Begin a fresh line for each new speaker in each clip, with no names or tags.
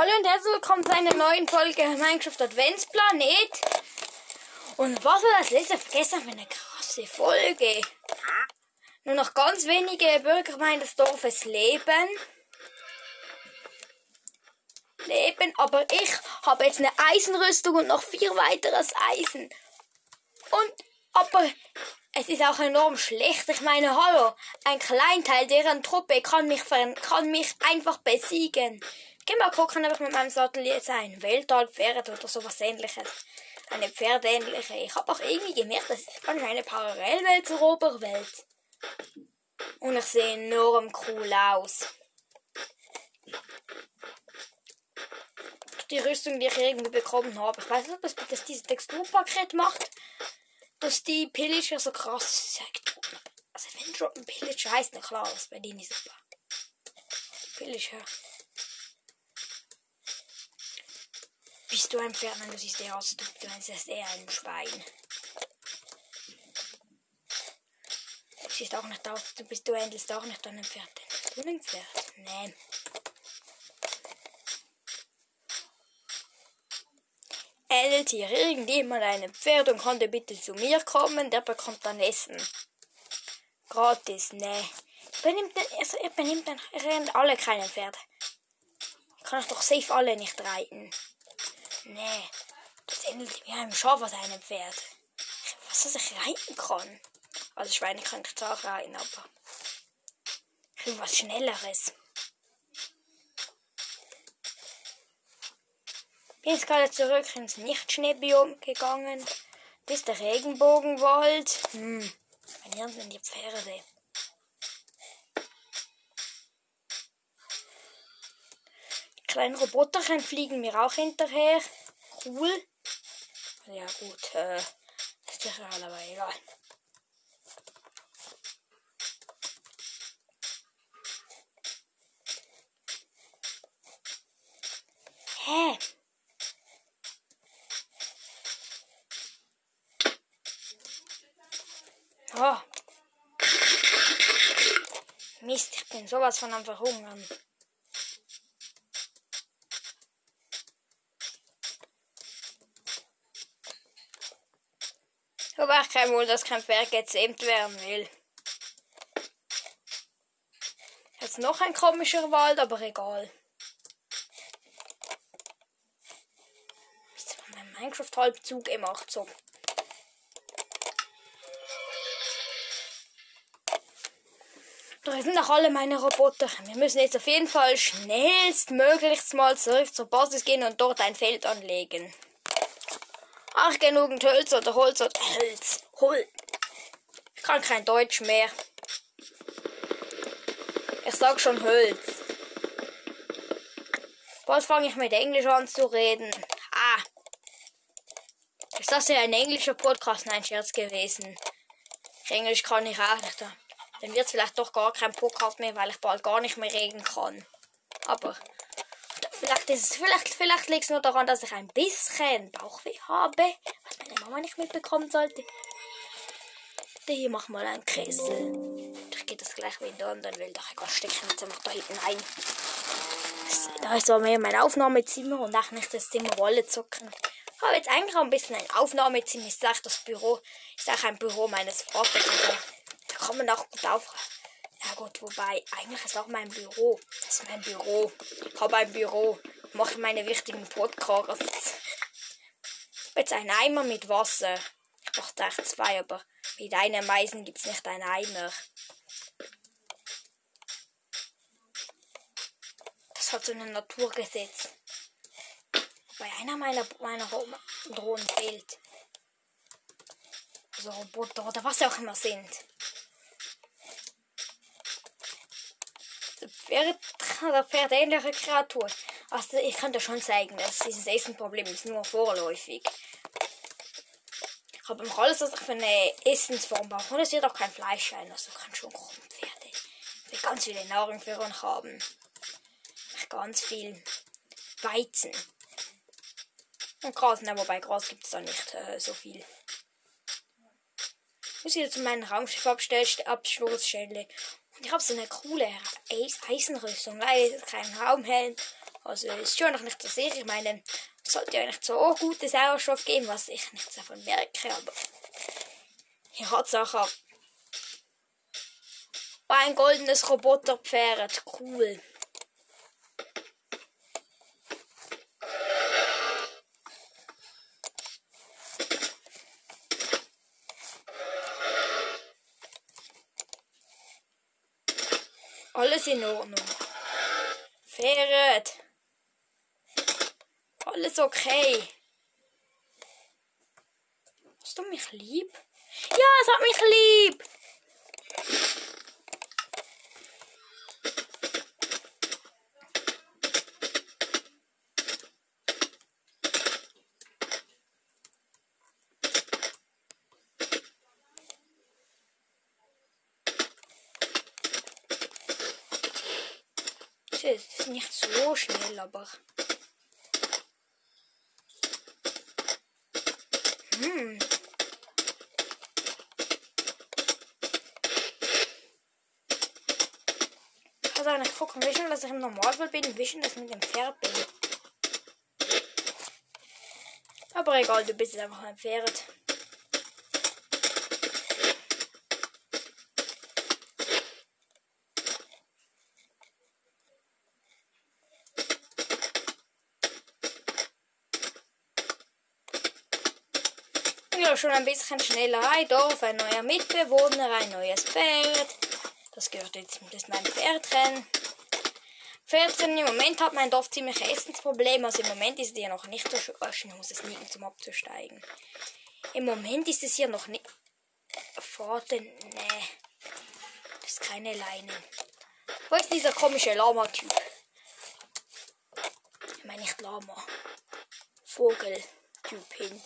Hallo und herzlich willkommen zu einer neuen Folge Minecraft Adventsplanet. Und was wir das letzte vergessen haben, eine krasse Folge. Nur noch ganz wenige Bürger meines Dorfes leben. Leben, aber ich habe jetzt eine Eisenrüstung und noch vier weiteres Eisen. Und, aber es ist auch enorm schlecht. Ich meine, hallo, ein Kleinteil deren Truppe kann mich, kann mich einfach besiegen. Geh mal gucken, ob ich mit meinem Satellit ein Weltallpferd oder sowas ähnliches. Eine pferdähnliche. Ich habe auch irgendwie gemerkt, das ist eine Parallelwelt zur Oberwelt. Und ich sehe enorm cool aus. Die Rüstung, die ich irgendwie bekommen habe. Ich weiß nicht, ob das, das dieses Texturpaket macht, dass die Pillager so krass sagt. Also wenn Droppen Pillager heißt, dann klar, das bei denen super. Pillager. Bist du ein Pferd? Nein, du siehst eher aus, du, bist eher ein Schwein. Du siehst auch nicht aus, du bist, du handelst auch nicht einem Pferd. Du ein Pferd? Nee. Eltier, irgendjemand ein Pferd und konnte bitte zu mir kommen, der bekommt dann Essen. Gratis, nee. Benimmt, also, er benimmt dann, alle keine Pferde. Kann ich doch safe alle nicht reiten. Nee, das ähnelt wie einem Schaf aus einem Pferd. Was, dass ich reiten kann. Also Schweine kann ich zwar auch reiten, aber ich will was Schnelleres. Bin jetzt gerade zurück ins Nicht-Schneebiom gegangen. Das ist der Regenbogenwald. Hm, bei hier sind die Pferde. Die kleinen Roboterchen fliegen mir auch hinterher. Cool. Ja gut, äh, ist ja aber egal. Hä? Oh. Mist, ich bin sowas von am Verhungern. Ich kein Wohl, dass kein Pferd gezähmt werden will. Jetzt noch ein komischer Wald, aber egal. Ist mein Minecraft halbzug gemacht so. Da sind auch alle meine Roboter. Wir müssen jetzt auf jeden Fall schnellstmöglichst mal zurück zur Basis gehen und dort ein Feld anlegen. Ach, genügend Holz oder Holz oder Holz. Holz. Ich kann kein Deutsch mehr. Ich sag schon Holz. Bald fange ich mit Englisch an zu reden. Ah. Ist das ja ein englischer Podcast? Nein, Scherz gewesen. Englisch kann ich auch nicht. Dann wird es vielleicht doch gar kein Podcast mehr, weil ich bald gar nicht mehr reden kann. Aber vielleicht ist es, vielleicht, vielleicht liegt es nur daran, dass ich ein bisschen Bauchweh habe, was meine Mama nicht mitbekommen sollte. Hier mach mal einen Kessel. Ich gehe das gleich wieder an, dann will doch etwas stecken jetzt einfach da hinten ein. Da ist so mehr mein Aufnahmezimmer und auch nicht das Zimmer Wolle zocken. Ich habe jetzt eigentlich auch ein bisschen ein Aufnahmezimmer. Ich sage, das Büro ist auch ein Büro meines Vaters. Da kann man auch gut auf. Ja gut, wobei, eigentlich ist auch mein Büro. Das ist mein Büro. Ich habe ein Büro. Ich mache meine wichtigen Podcasts. Jetzt ein Eimer mit Wasser. Ich brauche echt zwei, aber mit einem Eisen gibt es nicht einen Eimer. Das hat so ein Naturgesetz. Weil einer meiner, meiner Drohnen fehlt. Also Roboter oder was auch immer sind. Der Pferd ähnliche Kreatur. Also ich kann dir schon zeigen, dass dieses Essenproblem ist nur vorläufig. Ich habe noch alles, was ich für eine Essensform brauche. Und es wird auch kein Fleisch sein. Also kann schon kommen, Pferde. Ich will ganz viele Nahrung für uns haben. Ganz viel Weizen. Und Gras, ne, wobei Gras gibt es da nicht äh, so viel. Ich muss wieder zu meinem Raumschiff Absturzstelle. Und ich habe so eine coole Eis Eisenrüstung. Leider kein Raumhelm. Also ist schon noch nicht so sicher. Ich meine, es sollte ja eigentlich so guten Sauerstoff geben, was ich nicht davon merke, aber hier hat es auch ein goldenes Roboterpferd. Cool. In Ordnung. Pferd. Alles okay. Hast du mich lieb? Ja, es hat mich lieb. Das ist nicht so schnell, aber. Hm. Also eigentlich gucken, wie schon, dass ich im Normalfall bin, wie schon, dass ich mit dem Pferd bin. Aber egal, du bist einfach ein Pferd. Ja, schon ein bisschen schneller. Ein Dorf, ein neuer Mitbewohner, ein neues Pferd. Das gehört jetzt, das ist mein Pferdrennen. Pferdrennen, im Moment hat mein Dorf ziemlich Essensprobleme. Also im Moment ist es hier noch nicht so schön. Ich muss es liegen, zum abzusteigen. Im Moment ist es hier noch nicht. Pforten, nee. Das ist keine Leine. Wo ist dieser komische Lama-Typ? Ich meine nicht Lama. Vogel-Typ hin.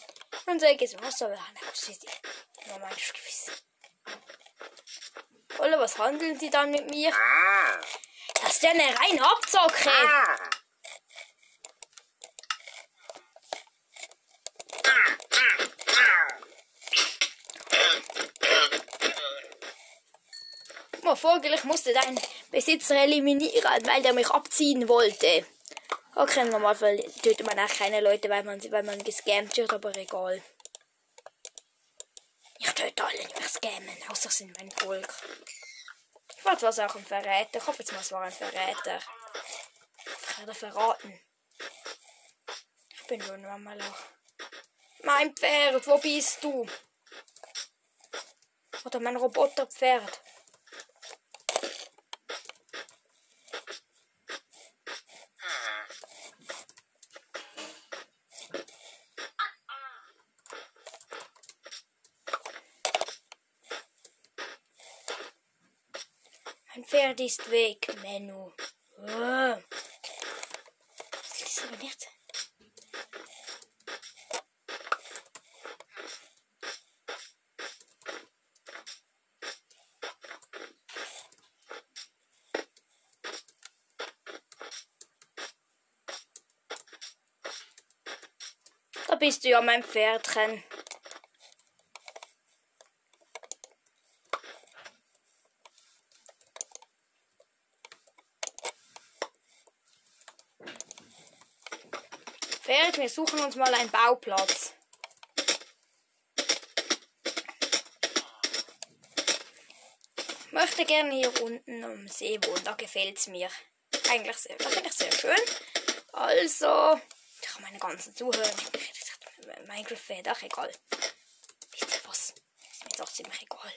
Und so geht's Wasser werden. Das ist nur mein Gewissen. Oder was handeln sie dann mit mir? Das ist ja eine reine Abzocke. Vogel, ich musste deinen Besitzer eliminieren, weil der mich abziehen wollte. Okay, normal tötet man auch keine Leute, weil man, weil man gescammt wird, aber egal. Ich töte alle, die mich scammen, außer sind mein Volk. Ich wollte was auch ein Verräter. Ich hoffe jetzt mal, es war ein Verräter. Ich werde verraten. Ich bin schon mal auch. Mein Pferd, wo bist du? Oder mein Roboterpferd. Ist weg, Menno. Oh. Das ist aber nicht. Da bist du ja mein Pferdchen. Pferd, wir suchen uns mal einen Bauplatz. Ich möchte gerne hier unten am See wohnen, da gefällt es mir. Eigentlich sehr, das finde ich sehr schön. Also, ich kann meine ganzen Zuhörer. Minecraft-Fan, ach egal. Wisst ihr was? Ist mir doch ziemlich egal.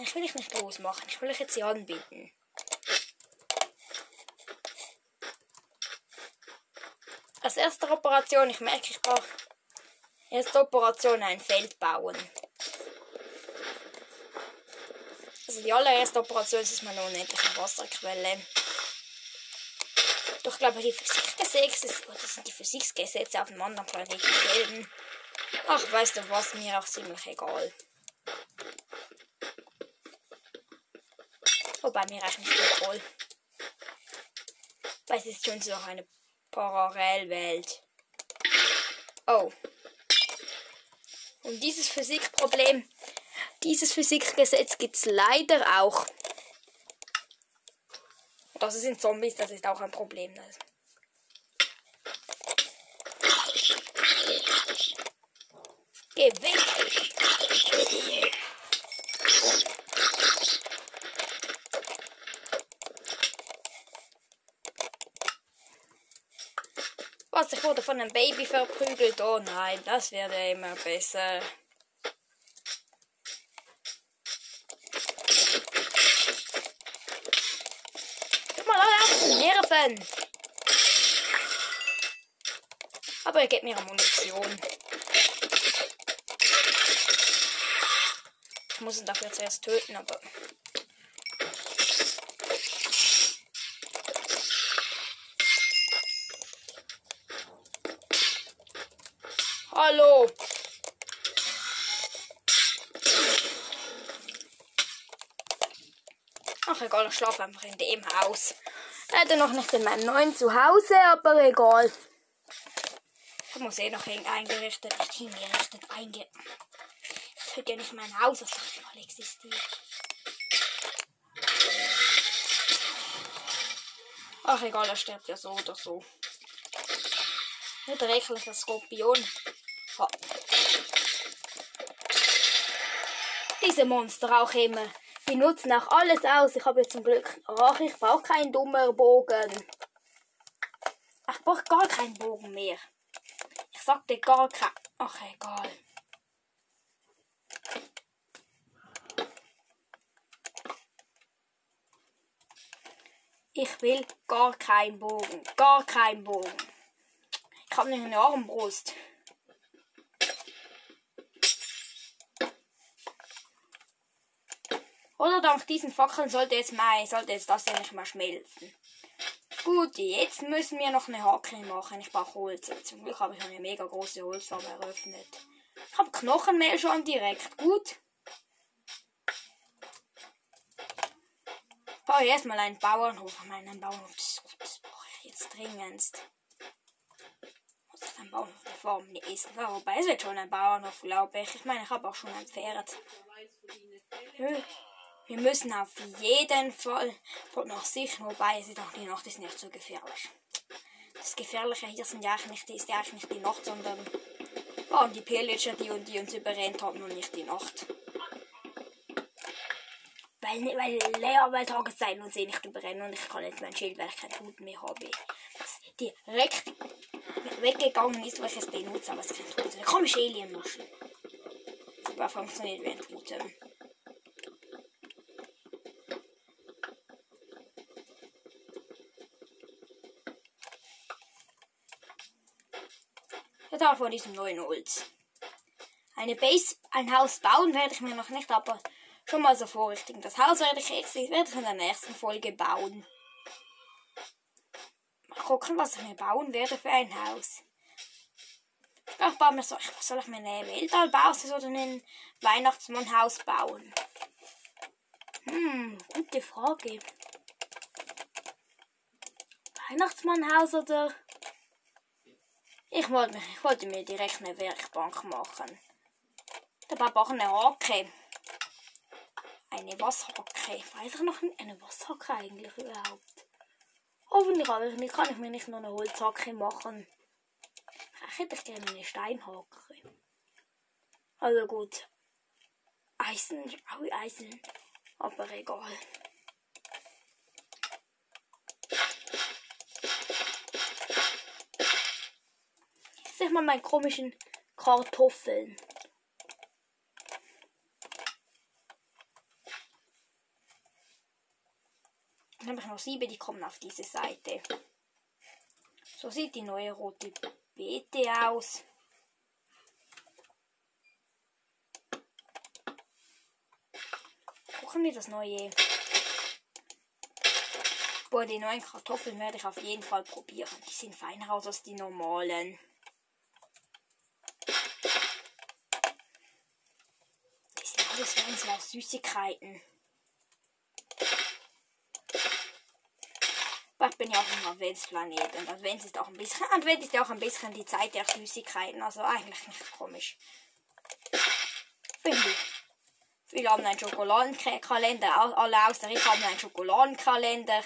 Ich will dich nicht losmachen, ich will euch jetzt hier anbieten. Als erste Operation, ich merke, ich brauche erste Operation ein Feld bauen. Also die allererste Operation ist mal eine unendliche Wasserquelle. Doch ich glaube, die Physikgesetze, das sind die Physikgesetze auf einem anderen Planeten selben. Ach, weißt du was, mir auch ziemlich egal. Wobei mir eigentlich nicht egal. Weil es ist schon so eine Parallelwelt. Oh. Und dieses Physikproblem, dieses Physikgesetz gibt es leider auch. Das sind Zombies, das ist auch ein Problem. Das. Geh weg! Was, ich wurde von einem Baby verprügelt? Oh nein, das wird ja immer besser. Guck mal alle auf die Nerven! Aber er gibt mir Munition. Ich muss ihn dafür zuerst töten, aber. Hallo! Ach egal, ich schlafe einfach in dem Haus. Leider noch nicht in meinem neuen Zuhause, aber egal. Ich muss eh noch eingerichtet, nicht hingerichtet, einge... Ich hätte ja nicht mein Haus, das doch mal existiert. Ach egal, er stirbt ja so oder so. Nicht rechtlicher Skorpion. Ha. Diese Monster auch immer. Die nutzen auch alles aus. Ich habe jetzt zum Glück. Ach, ich brauche keinen dummer Bogen. Ich brauche gar keinen Bogen mehr. Ich sagte gar kein. Ach, egal. Ich will gar keinen Bogen. Gar keinen Bogen. Ich habe nicht eine Armbrust. Oder dank diesen Fackeln sollte jetzt mal, sollte jetzt das ja nicht mehr schmelzen. Gut, jetzt müssen wir noch eine Hacke machen. Ich brauche Holz. Zum Glück habe ich eine mega große Holzfarbe eröffnet. Ich habe Knochenmehl schon direkt. Gut. Ich baue erstmal einen Bauernhof. Ich meine, einen Bauernhof, das ist gut. Das brauche ich jetzt dringendst. Muss ich einen Bauernhof der Form essen? Ja, wobei, es wird schon ein Bauernhof, glaube ich. Ich meine, ich habe auch schon ein Pferd. Ja. Wir müssen auf jeden Fall noch sicher, wobei es ist auch die Nacht ist nicht so gefährlich. Das Gefährliche hier sind ja eigentlich nicht, ist ja eigentlich nicht die Nacht, sondern waren die Pillager, die, die uns überrennt haben und nicht die Nacht. Weil, weil leer, weil Tageszeit und sie nicht überrennen und ich kann jetzt mein Schild, weil ich kein Hut mehr habe. Das direkt weggegangen ist, weil ich es benutze, aber es kein Hut ist. Komm, ich Alien-Maschen. Super funktioniert wie ein Totem. Total von diesem neuen Holz. Eine Base, ein Haus bauen werde ich mir noch nicht, aber schon mal so vorrichtigen. Das Haus werde ich jetzt werde ich in der nächsten Folge bauen. Mal gucken, was ich mir bauen werde für ein Haus. Ich baue mir so, soll ich mir eine Weltallbaus oder ein Weihnachtsmannhaus bauen? Hm, gute Frage. Weihnachtsmannhaus oder ich wollte, ich wollte mir direkt eine Werkbank machen. Da Papa auch eine Hacke. Eine Wasshacke. Weiß ich noch eine Wasshacke eigentlich überhaupt? Hoffentlich aber nicht, kann ich mir nicht noch eine Holzhacke machen. Ich hätte gerne eine Steinhacke. Also gut. Eisen, auch Eisen. Aber egal. Sag mal meinen komischen Kartoffeln. Dann habe ich noch sieben, die kommen auf diese Seite. So sieht die neue rote Beete aus. Gucken wir das neue. Boah, die neuen Kartoffeln werde ich auf jeden Fall probieren. Die sind feiner aus als die normalen. Das wären so Süßigkeiten. Aber ich bin ja auch im Adventsplanet und Advent ist auch ein bisschen, Advent ist ja auch ein bisschen die Zeit der Süßigkeiten, also eigentlich nicht komisch. Finde ich. Viele haben einen Schokoladenkalender, alle außer ich haben einen Schokoladenkalender.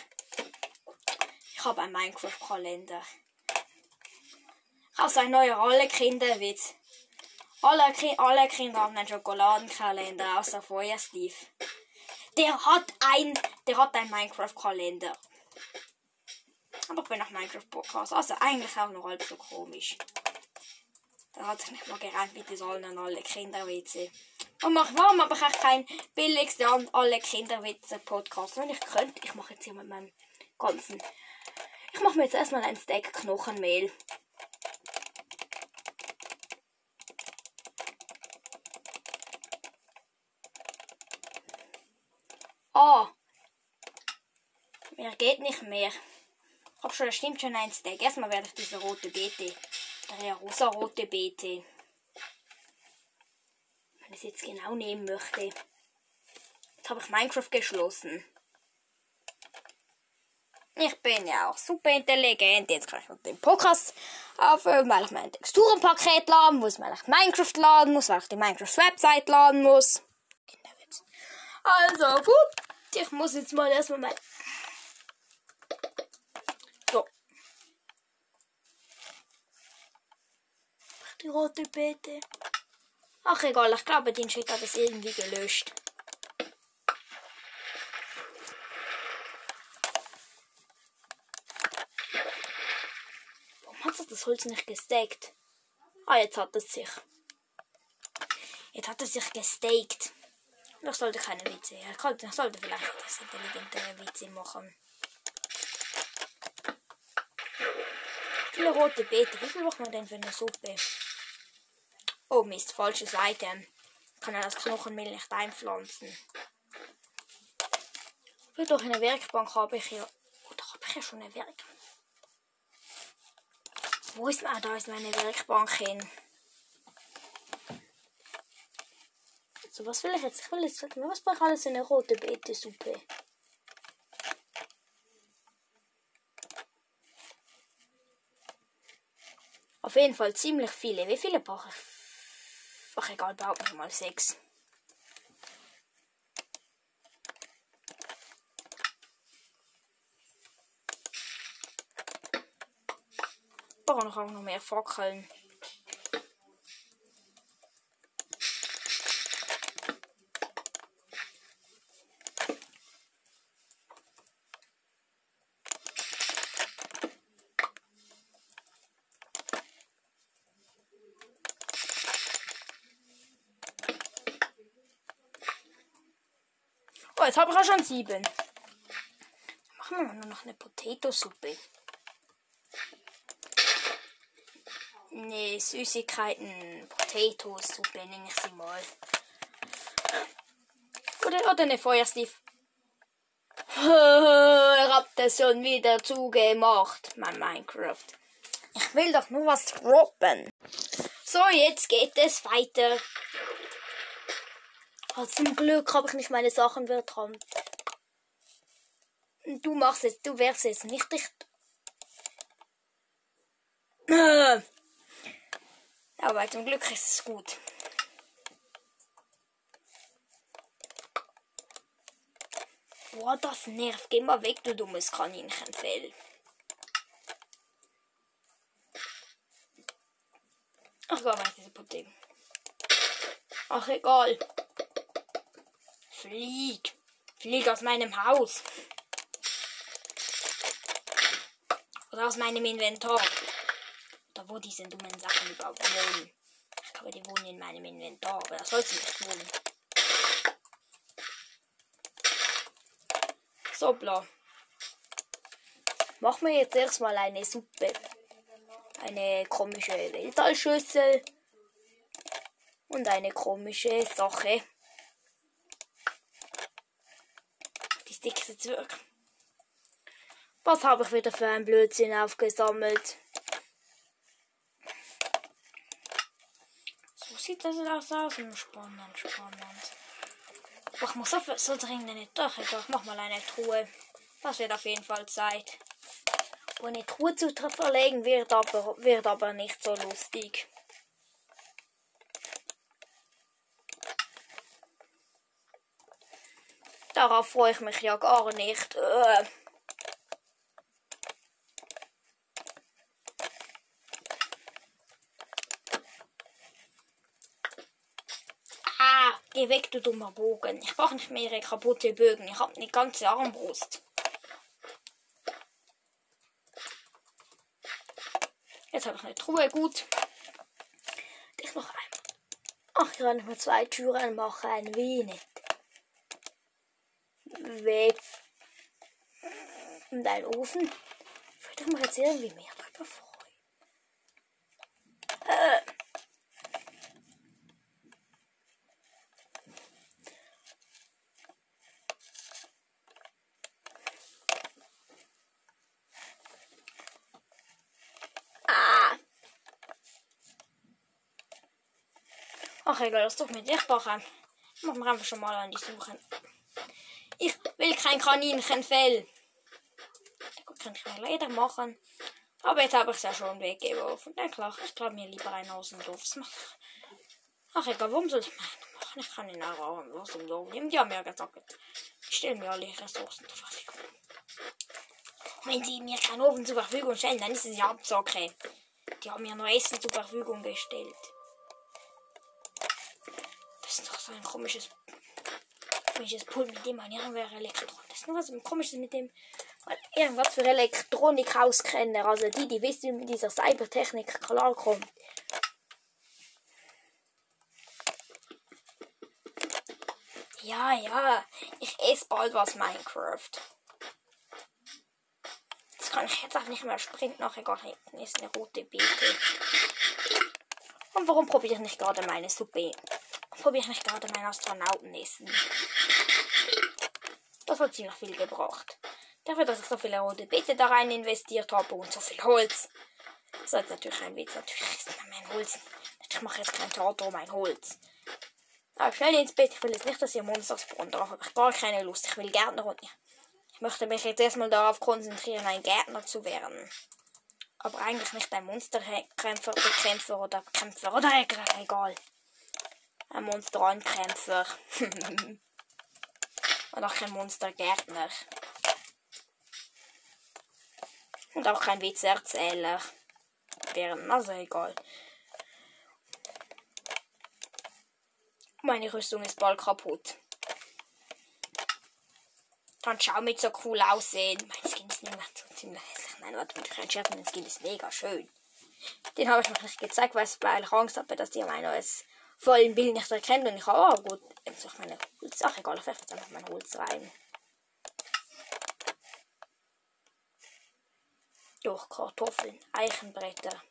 Ich habe einen Minecraft-Kalender. Ich habe so einen neuen alle Kinderwitz. Alle, alle Kinder haben einen Schokoladenkalender, außer vorher Steve. Der hat ein, der hat einen Minecraft-Kalender. Aber ich bin nach Minecraft-Podcast, also eigentlich auch noch halb so komisch. Da hat sich nicht mal gereimt mit sollen alle Kinderwitze. Und mach, warum mache ich kein billigste an alle Kinderwitze Podcast? Wenn ich könnte, ich mache jetzt hier mit meinem ganzen. Ich mache mir jetzt erstmal ein Steak Knochenmehl. Ah. Mir geht nicht mehr. Ich habe schon, das stimmt schon ein Steak. Erstmal werde ich diese rote Beete. Der rosa-rote Beete. Wenn ich es jetzt genau nehmen möchte. Jetzt habe ich Minecraft geschlossen. Ich bin ja auch super intelligent. Jetzt kann ich den Podcast aufhören, weil ich mein Texturenpaket laden muss, weil ich Minecraft laden muss, weil ich die Minecraft-Website laden muss. Kinderwitz. Also, gut. Ich muss jetzt mal erstmal mein. So. Die rote Beete. Ach egal, ich glaube, den Shit hat es irgendwie gelöscht. Warum hat sich das Holz nicht gesteckt? Ah, jetzt hat es sich. Jetzt hat es sich gesteckt. Ich sollte keine Witze. Sollte, ich sollte vielleicht das intelligente Witze machen. Viele rote Beete. Wie viel macht man denn für eine Suppe? Oh Mist, falsche Seite. Kann er das Knochenmehl nicht einpflanzen. Für doch eine Werkbank habe ich ja. Oder habe ich ja schon eine Werkbank? Wo ist ah, da ist meine Werkbank hin? So, was will ich jetzt? Ich will jetzt was brauche ich alles in eine rote Beete-Suppe? Auf jeden Fall ziemlich viele. Wie viele brauche ich? Ach egal, behaupte ich mal sechs. Ich brauche noch, auch noch mehr Fackeln. Oh, jetzt habe ich auch schon sieben. Machen wir nur noch eine Potato-Suppe. Ne, Süßigkeiten, Potato-Suppe nenne ich sie mal. Oder, oder eine Feuerstief. Ihr habt das schon wieder zugemacht, mein Minecraft. Ich will doch nur was droppen. So, jetzt geht es weiter. Oh, zum Glück habe ich nicht meine Sachen vertrampt. Du machst jetzt, du wärst jetzt nicht dicht. Aber zum Glück ist es gut. Boah, das nervt. Geh mal weg, du dummes Kaninchenfell. Ach, gar nicht diese Pudding. Ach, egal. Flieg. Flieg aus meinem Haus. Oder aus meinem Inventar. Oder wo diese dummen Sachen überhaupt wohnen. Ich glaube, die wohnen in meinem Inventar, aber das soll sie nicht wohnen. So, bla. Machen wir jetzt erstmal eine Suppe. Eine komische Weltallschüssel. Und eine komische Sache. Dickste Zwerg. Was habe ich wieder für ein Blödsinn aufgesammelt? So sieht das aus. Spannend, spannend. ich muss so, so dringend nicht durch. Ich mach mal eine Truhe. Das wird auf jeden Fall Zeit. Und eine Truhe zu verlegen wird aber, wird aber nicht so lustig. Darauf freue ich mich ja gar nicht. Äh. Ah, geh weg, du dummer Bogen. Ich brauche nicht mehr ihre kaputte Bögen. Ich habe eine ganze Armbrust. Jetzt habe ich eine Truhe, gut. Ich mache einmal. Ach, ich kann nicht mehr zwei Türen machen. Wie nicht. Weg. Und ein Ofen. Ich würde mich jetzt irgendwie mehr drüber freuen. Äh. Ach egal, das doch mit ich machen. Machen wir einfach schon mal an die Suche. Will kein Kaninchenfell. Gut, kann ich mir leider machen. Aber jetzt habe ich es ja schon weggeworfen. Na klar, ich glaube mir lieber einen aus dem Dorf. Das. Ach egal, warum soll ich meinen machen? Ich kann ihn auch aus dem Dorf nehmen. Die haben ja gesagt, ich stelle mir alle Ressourcen zur Verfügung. Wenn sie mir keinen Ofen zur Verfügung stellen, dann ist es ja Absage. Die haben mir nur Essen zur Verfügung gestellt. Das ist doch so ein komisches, komisches Pult, mit dem man irgendwelche Elektronik. Das ist nur was komisches mit dem, irgendwas für Elektronik auskennen. Also die, die wissen, wie mit dieser Cybertechnik klarkommt. Ja, ja, ich esse bald was Minecraft. Jetzt kann ich jetzt auch nicht mehr sprinten, nachher gar hinten ist eine rote Beete. Und warum probiere ich nicht gerade meine Suppe? Probiere ich gerade mein Astronautenessen? Das hat ziemlich viel gebracht. Dafür, dass ich so viele rote Beete da rein investiert habe und so viel Holz. Das ist natürlich ein Witz. Natürlich ist mein Holz. Ich mache jetzt kein Theater um mein Holz. Aber schnell ins Bett. Ich will jetzt nicht, dass ihr Monster spawnen. Darauf habe ich gar keine Lust. Ich will Gärtner und ich möchte mich jetzt erstmal darauf konzentrieren, ein Gärtner zu werden. Aber eigentlich nicht ein Monsterkämpfer, Bekämpfer oder Kämpfer oder egal. Ein Monsterankämpfer. und auch kein Monstergärtner. Und auch kein Witzerzähler. Wären also egal. Meine Rüstung ist bald kaputt. Kann schau mit so cool aussehen. Mein Skin ist nicht mehr so ziemlich hässlich. Nein, warte, ich ein Scherz, mein Skin ist mega schön. Den habe ich noch nicht gezeigt, weil ich Angst habe, dass die mein neues vollen Bild nicht erkennt. Und ich habe, oh gut, jetzt auch meine Holz. Ach egal, ich werfe jetzt einfach mein Holz rein. Durch Kartoffeln, Eichenbretter.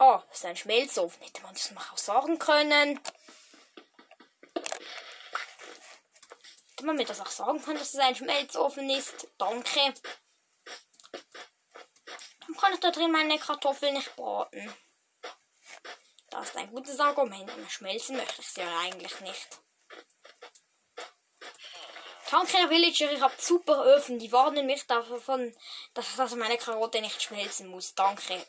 Oh, das ist ein Schmelzofen. Hätte man das noch auch sagen können. Hätte man mir das auch sagen können, dass es ein Schmelzofen ist. Danke. Dann kann ich da drin meine Kartoffeln nicht braten. Das ist ein gutes Argument. Schmelzen möchte ich sie ja eigentlich nicht. Danke, Villager, ich habe super Öfen. Die warnen mich davon, dass, dass meine Karotte nicht schmelzen muss. Danke.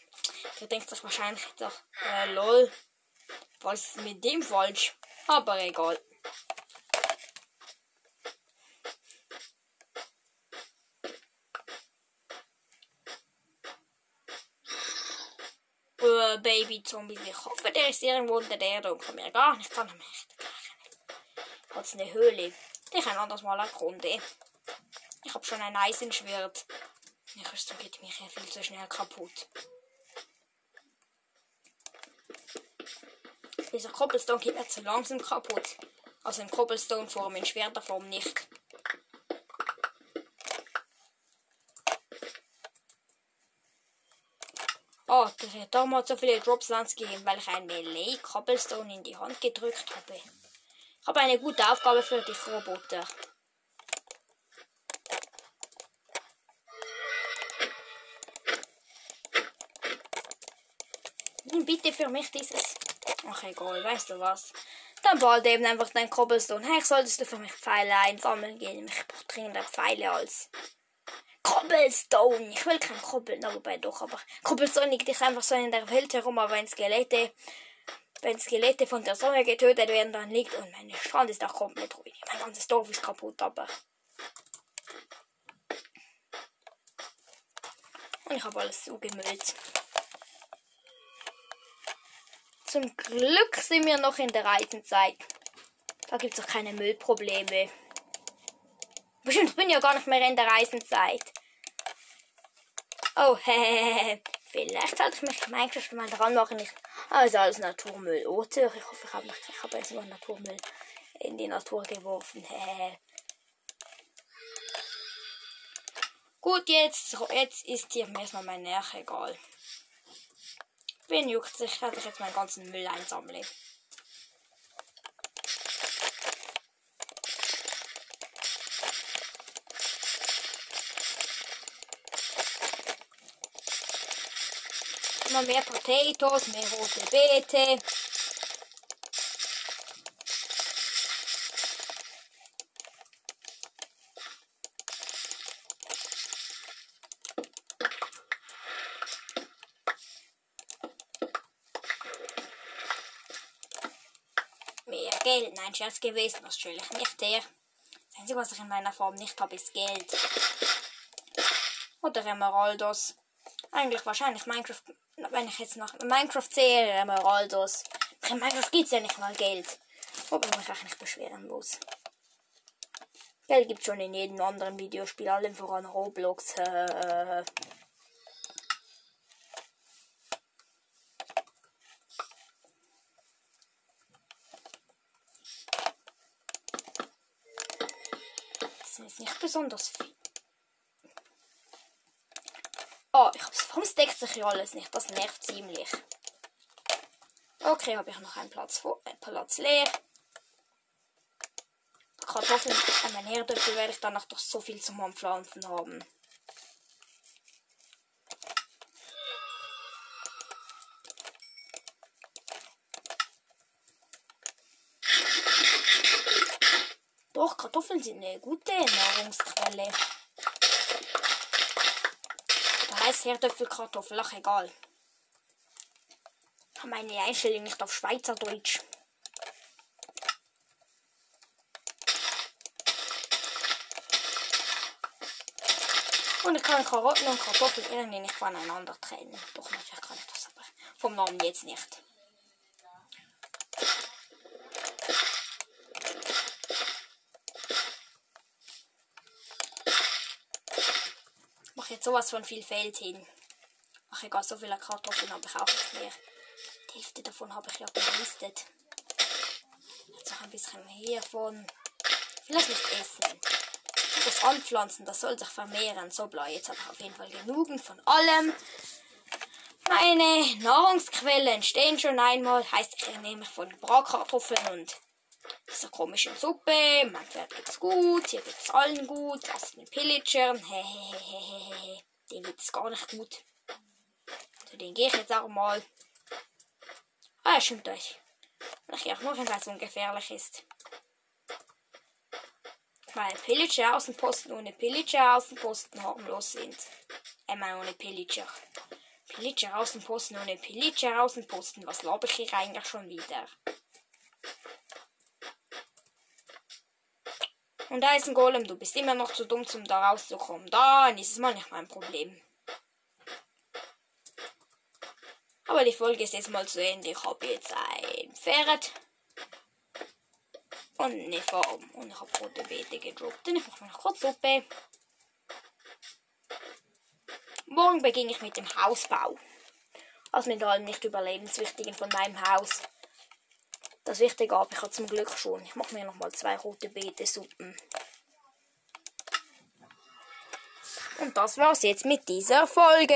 Ihr denkt sich wahrscheinlich doch, äh, lol. Was ist mit dem falsch? Aber egal. Uh, Baby Zombie, ich hoffe, der ist irgendwo unter der Erde und kann mir gar nichts an mich. Hat eine Höhle. Ich kann anders mal erkunden. Ich habe schon ein Eisenschwert. Die Rüstung geht mir hier viel zu schnell kaputt. Dieser Cobblestone geht mir zu langsam kaputt. Also in Cobblestone-Form, in Schwerterform nicht. Oh, das hat damals so viele Dropslands gegeben, weil ich ein Melee Cobblestone in die Hand gedrückt habe. Ich habe eine gute Aufgabe für dich, Roboter. Nimm bitte für mich dieses Ach egal, weißt du was? Dann bald eben einfach dein Cobblestone. Hey, solltest du für mich Pfeile einsammeln gehen. Ich brauche dringend Pfeile als Cobblestone. Ich will kein Cobblestone, wobei doch, aber Cobblestone liegt dich einfach so in der Welt herum, aber wenn Skelette, wenn Skelette von der Sonne getötet werden, dann liegt und mein Strand ist auch komplett ruhig. Mein ganzes Dorf ist kaputt, aber. Und ich habe alles zugemüllt. Zum Glück sind wir noch in der Reisenzeit. Da gibt es auch keine Müllprobleme. Bestimmt, ich bin ja gar nicht mehr in der Reisenzeit. Oh. Vielleicht sollte ich mich Minecraft mal dran machen. Ich, also alles Naturmüll, oder? Ich hoffe, ich habe ich hab jetzt nur Naturmüll in die Natur geworfen. Gut, jetzt, jetzt ist hier erstmal mein Nerv egal. Wen juckt sich, dass ich jetzt meinen ganzen Müll einsammle? Immer mehr Potatoes, mehr rote Beete. Mehr Geld. Nein, Scherz gewesen, das stelle ich nicht her. Das Einzige, was ich in meiner Farm nicht habe, ist Geld. Oder Emeraldos. Eigentlich wahrscheinlich Minecraft, wenn ich jetzt nach Minecraft sehe, Emeraldos. In Minecraft gibt es ja nicht mal Geld. Wobei ich mich auch nicht beschweren muss. Geld gibt schon in jedem anderen Videospiel, allem voran Roblox. Äh, das ist nicht besonders viel. Oh, ich hab's. Warum deckt sich hier alles nicht? Das nervt ziemlich. Okay, habe ich noch einen Platz, vor, einen Platz leer. Kartoffeln an meinen Herdöpfel werde ich danach doch so viel zum Anpflanzen haben. Doch, Kartoffeln sind eine gute Nahrungsquelle. Da heißt Herdöpfelkartoffel, ach egal. Ich habe meine Einstellung nicht auf Schweizerdeutsch. Und ich kann Karotten und Kartoffeln irgendwie nicht voneinander trennen. Doch, natürlich kann ich das, aber vom Namen jetzt nicht. Sowas von viel Feld hin. Ach egal, so viele Kartoffeln habe ich auch nicht mehr. Die Hälfte davon habe ich ja gelistet. Jetzt noch ein bisschen hiervon. Vielleicht nicht essen. Das Anpflanzen, das soll sich vermehren. So blau, jetzt habe ich auf jeden Fall genug von allem. Meine Nahrungsquellen stehen schon einmal. Heißt, ich nehme von Bratkartoffeln und dieser komischen Suppe. Mein Pferd geht's gut, hier geht's allen gut. Das ist ein Pillager. Hehehehehe. Den geht's gar nicht gut. Zu den gehe ich jetzt auch mal. Ah, stimmt euch. Ich gehe auch nur hin, weil es ungefährlich ist. Weil Pillager Außenposten ohne Pillager Außenposten harmlos sind. Einmal ohne Pillager. Pillager Außenposten ohne Pillager Außenposten. Was laber ich hier eigentlich schon wieder? Und da ist ein Golem. Du bist immer noch zu dumm, um da rauszukommen. Ist es mal nicht mein Problem. Aber die Folge ist jetzt mal zu Ende. Ich habe jetzt ein Pferd. Und eine Farm. Und ich habe rote Beete gedroppt. Und ich mache noch kurz Suppe. Morgen beginne ich mit dem Hausbau. Also mit allem nicht überlebenswichtigen von meinem Haus. Das Wichtige habe ich ja zum Glück schon. Ich mache mir noch mal zwei rote Beete-Suppen. Und das war's jetzt mit dieser Folge.